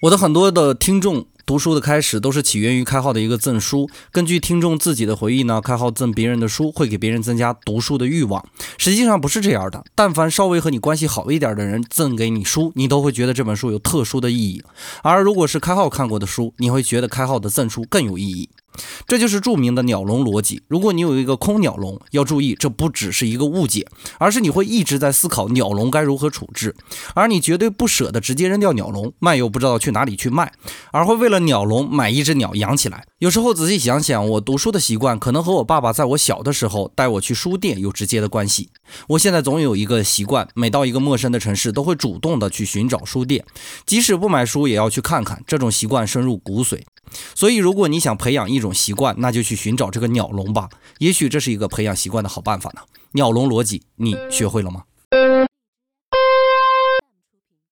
我的很多的听众读书的开始都是起源于开号的一个赠书。根据听众自己的回忆呢，开号赠别人的书会给别人增加读书的欲望。实际上不是这样的，但凡稍微和你关系好一点的人赠给你书，你都会觉得这本书有特殊的意义。而如果是开号看过的书，你会觉得开号的赠书更有意义。这就是著名的鸟笼逻辑。如果你有一个空鸟笼，要注意，这不只是一个误解，而是你会一直在思考鸟笼该如何处置，而你绝对不舍得直接扔掉鸟笼，卖又不知道去哪里去卖，而会为了鸟笼买一只鸟养起来。有时候仔细想想，我读书的习惯可能和我爸爸在我小的时候带我去书店有直接的关系。我现在总有一个习惯，每到一个陌生的城市，都会主动的去寻找书店，即使不买书也要去看看。这种习惯深入骨髓。所以，如果你想培养一种习惯，那就去寻找这个鸟笼吧。也许这是一个培养习惯的好办法呢。鸟笼逻辑，你学会了吗？